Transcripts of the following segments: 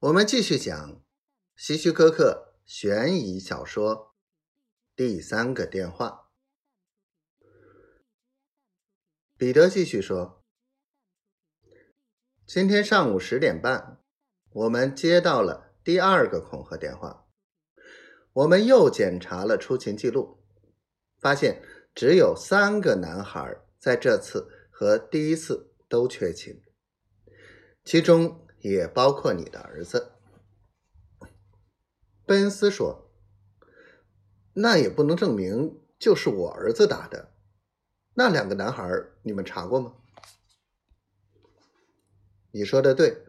我们继续讲希区柯克悬疑小说《第三个电话》。彼得继续说：“今天上午十点半，我们接到了第二个恐吓电话。我们又检查了出勤记录，发现只有三个男孩在这次和第一次都缺勤，其中……”也包括你的儿子，贝恩斯说：“那也不能证明就是我儿子打的。那两个男孩，你们查过吗？”你说的对。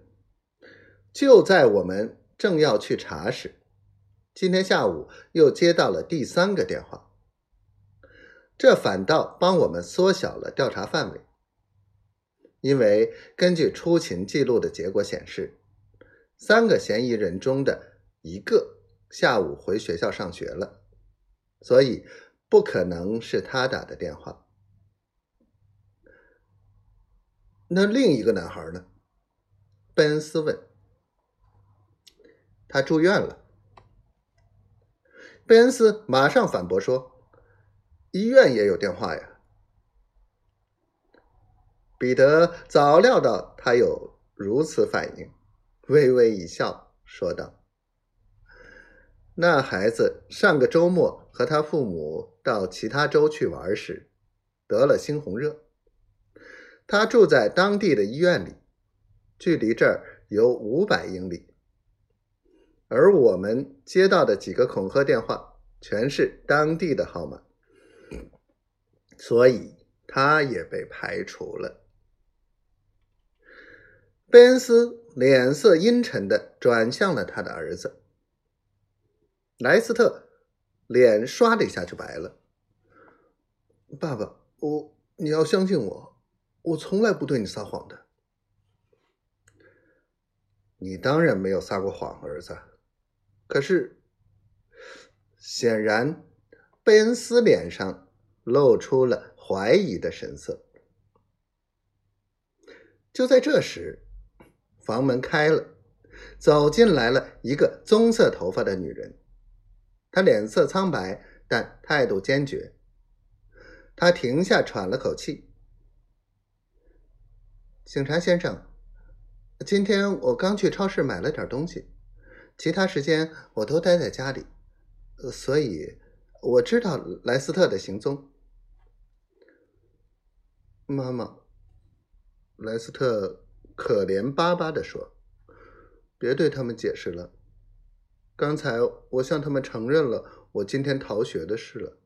就在我们正要去查时，今天下午又接到了第三个电话，这反倒帮我们缩小了调查范围。因为根据出勤记录的结果显示，三个嫌疑人中的一个下午回学校上学了，所以不可能是他打的电话。那另一个男孩呢？贝恩斯问。他住院了。贝恩斯马上反驳说：“医院也有电话呀。”彼得早料到他有如此反应，微微一笑，说道：“那孩子上个周末和他父母到其他州去玩时，得了猩红热。他住在当地的医院里，距离这儿有五百英里。而我们接到的几个恐吓电话全是当地的号码，所以他也被排除了。”贝恩斯脸色阴沉的转向了他的儿子莱斯特，脸唰的一下就白了。爸爸，我你要相信我，我从来不对你撒谎的。你当然没有撒过谎，儿子。可是，显然，贝恩斯脸上露出了怀疑的神色。就在这时。房门开了，走进来了一个棕色头发的女人。她脸色苍白，但态度坚决。她停下，喘了口气。警察先生，今天我刚去超市买了点东西，其他时间我都待在家里，所以我知道莱斯特的行踪。妈妈，莱斯特。可怜巴巴地说：“别对他们解释了。刚才我向他们承认了我今天逃学的事了。